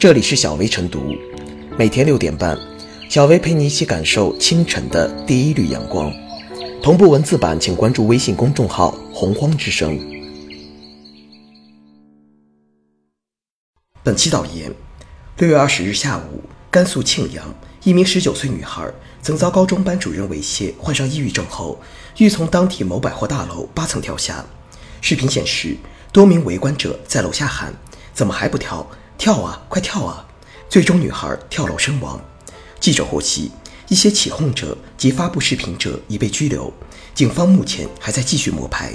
这里是小薇晨读，每天六点半，小薇陪你一起感受清晨的第一缕阳光。同步文字版，请关注微信公众号“洪荒之声”。本期导言：六月二十日下午，甘肃庆阳一名十九岁女孩曾遭高中班主任猥亵，患上抑郁症后，欲从当地某百货大楼八层跳下。视频显示，多名围观者在楼下喊：“怎么还不跳？跳啊，快跳啊！”最终，女孩跳楼身亡。记者获悉，一些起哄者及发布视频者已被拘留，警方目前还在继续摸排。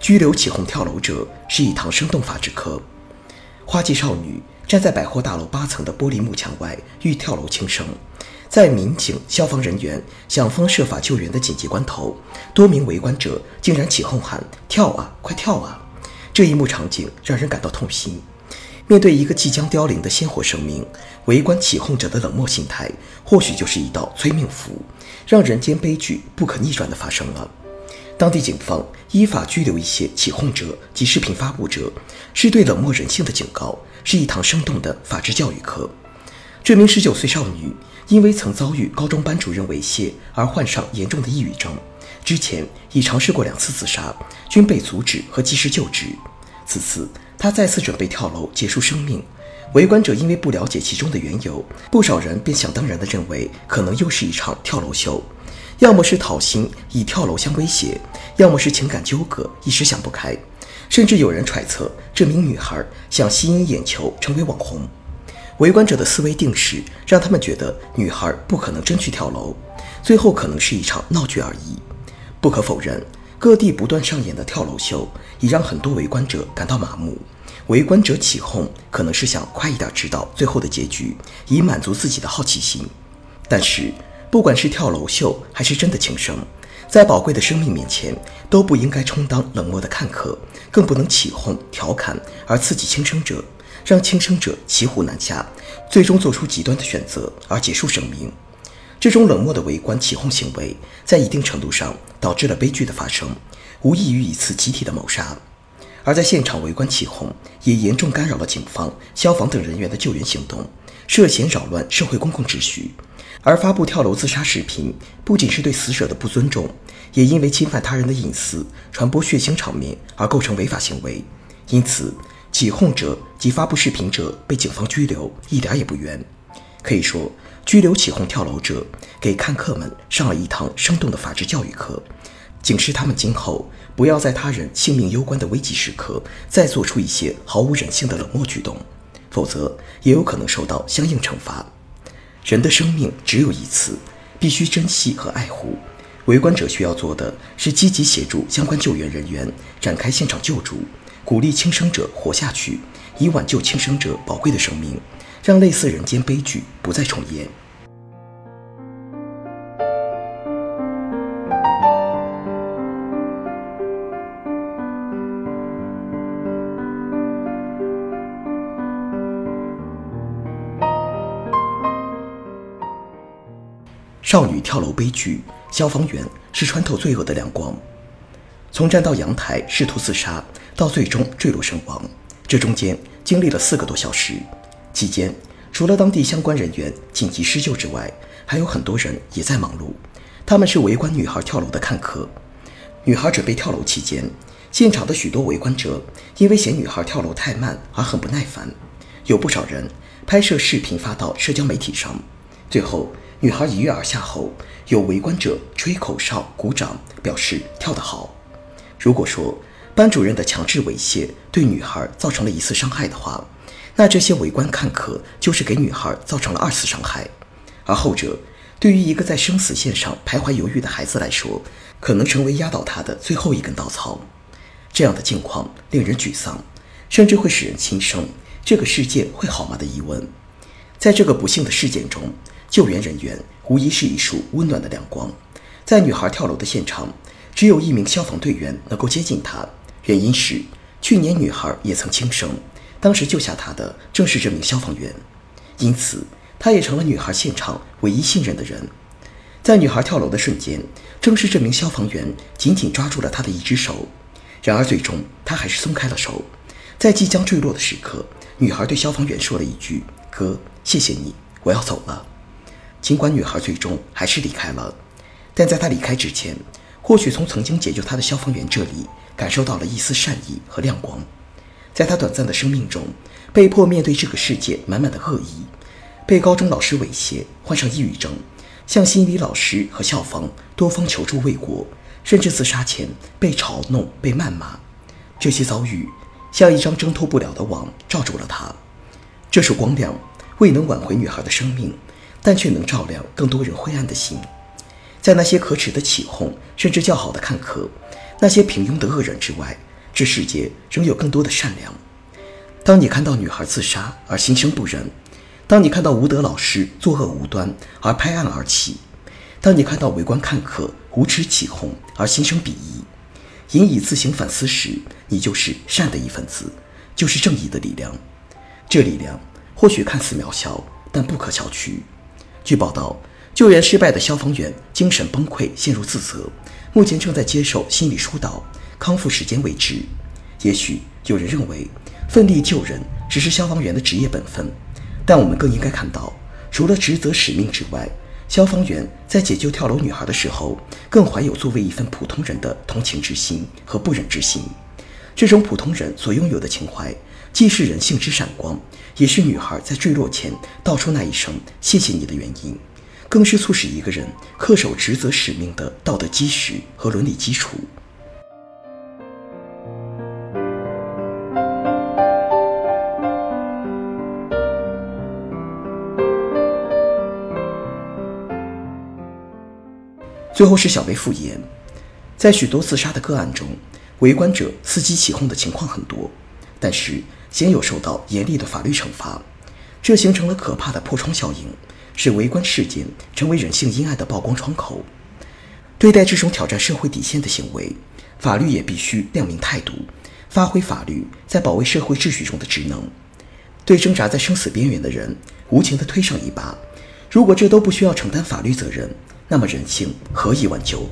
拘留起哄跳楼者是一堂生动法制课。花季少女站在百货大楼八层的玻璃幕墙外，欲跳楼轻生。在民警、消防人员想方设法救援的紧急关头，多名围观者竟然起哄喊：“跳啊，快跳啊！”这一幕场景让人感到痛心。面对一个即将凋零的鲜活生命，围观起哄者的冷漠心态，或许就是一道催命符，让人间悲剧不可逆转的发生了。当地警方依法拘留一些起哄者及视频发布者，是对冷漠人性的警告，是一堂生动的法治教育课。这名十九岁少女因为曾遭遇高中班主任猥亵而患上严重的抑郁症，之前已尝试过两次自杀，均被阻止和及时救治。此次她再次准备跳楼结束生命，围观者因为不了解其中的缘由，不少人便想当然地认为可能又是一场跳楼秀。要么是讨薪以跳楼相威胁，要么是情感纠葛一时想不开，甚至有人揣测这名女孩想吸引眼球成为网红。围观者的思维定势让他们觉得女孩不可能真去跳楼，最后可能是一场闹剧而已。不可否认，各地不断上演的跳楼秀已让很多围观者感到麻木。围观者起哄可能是想快一点知道最后的结局，以满足自己的好奇心，但是。不管是跳楼秀还是真的轻生，在宝贵的生命面前，都不应该充当冷漠的看客，更不能起哄调侃而刺激轻生者，让轻生者骑虎难下，最终做出极端的选择而结束生命。这种冷漠的围观起哄行为，在一定程度上导致了悲剧的发生，无异于一次集体的谋杀。而在现场围观起哄，也严重干扰了警方、消防等人员的救援行动，涉嫌扰乱社会公共秩序。而发布跳楼自杀视频，不仅是对死者的不尊重，也因为侵犯他人的隐私、传播血腥场面而构成违法行为。因此，起哄者及发布视频者被警方拘留，一点也不冤。可以说，拘留起哄跳楼者，给看客们上了一堂生动的法治教育课，警示他们今后不要在他人性命攸关的危急时刻再做出一些毫无人性的冷漠举动，否则也有可能受到相应惩罚。人的生命只有一次，必须珍惜和爱护。围观者需要做的是积极协助相关救援人员展开现场救助，鼓励轻生者活下去，以挽救轻生者宝贵的生命，让类似人间悲剧不再重演。少女跳楼悲剧，消防员是穿透罪恶的亮光。从站到阳台试图自杀，到最终坠落身亡，这中间经历了四个多小时。期间，除了当地相关人员紧急施救之外，还有很多人也在忙碌。他们是围观女孩跳楼的看客。女孩准备跳楼期间，现场的许多围观者因为嫌女孩跳楼太慢而很不耐烦，有不少人拍摄视频发到社交媒体上。最后。女孩一跃而下后，有围观者吹口哨、鼓掌，表示跳得好。如果说班主任的强制猥亵对女孩造成了一次伤害的话，那这些围观看客就是给女孩造成了二次伤害。而后者对于一个在生死线上徘徊犹豫的孩子来说，可能成为压倒他的最后一根稻草。这样的境况令人沮丧，甚至会使人轻生“这个世界会好吗”的疑问。在这个不幸的事件中，救援人员无疑是一束温暖的亮光。在女孩跳楼的现场，只有一名消防队员能够接近她，原因是去年女孩也曾轻生，当时救下她的正是这名消防员。因此他也成了女孩现场唯一信任的人。在女孩跳楼的瞬间，正是这名消防员紧紧抓住了她的一只手。然而，最终他还是松开了手。在即将坠落的时刻，女孩对消防员说了一句：“哥，谢谢你，我要走了。”尽管女孩最终还是离开了，但在她离开之前，或许从曾经解救她的消防员这里感受到了一丝善意和亮光。在她短暂的生命中，被迫面对这个世界满满的恶意，被高中老师猥亵，患上抑郁症，向心理老师和校方多方求助未果。甚至自杀前被嘲弄、被谩骂，这些遭遇像一张挣脱不了的网，罩住了她。这束光亮未能挽回女孩的生命，但却能照亮更多人灰暗的心。在那些可耻的起哄，甚至较好的看客，那些平庸的恶人之外，这世界仍有更多的善良。当你看到女孩自杀而心生不忍，当你看到吴德老师作恶无端而拍案而起。当你看到围观看客无耻起哄而心生鄙夷，引以自行反思时，你就是善的一份子，就是正义的力量。这力量或许看似渺小，但不可小觑。据报道，救援失败的消防员精神崩溃，陷入自责，目前正在接受心理疏导，康复时间未知。也许有人认为，奋力救人只是消防员的职业本分，但我们更应该看到，除了职责使命之外。消防员在解救跳楼女孩的时候，更怀有作为一份普通人的同情之心和不忍之心。这种普通人所拥有的情怀，既是人性之闪光，也是女孩在坠落前道出那一声“谢谢你”的原因，更是促使一个人恪守职责使命的道德基石和伦理基础。最后是小薇复言，在许多自杀的个案中，围观者伺机起哄的情况很多，但是鲜有受到严厉的法律惩罚，这形成了可怕的破窗效应，使围观事件成为人性阴暗的曝光窗口。对待这种挑战社会底线的行为，法律也必须亮明态度，发挥法律在保卫社会秩序中的职能，对挣扎在生死边缘的人无情地推上一把。如果这都不需要承担法律责任，那么人性何以挽救？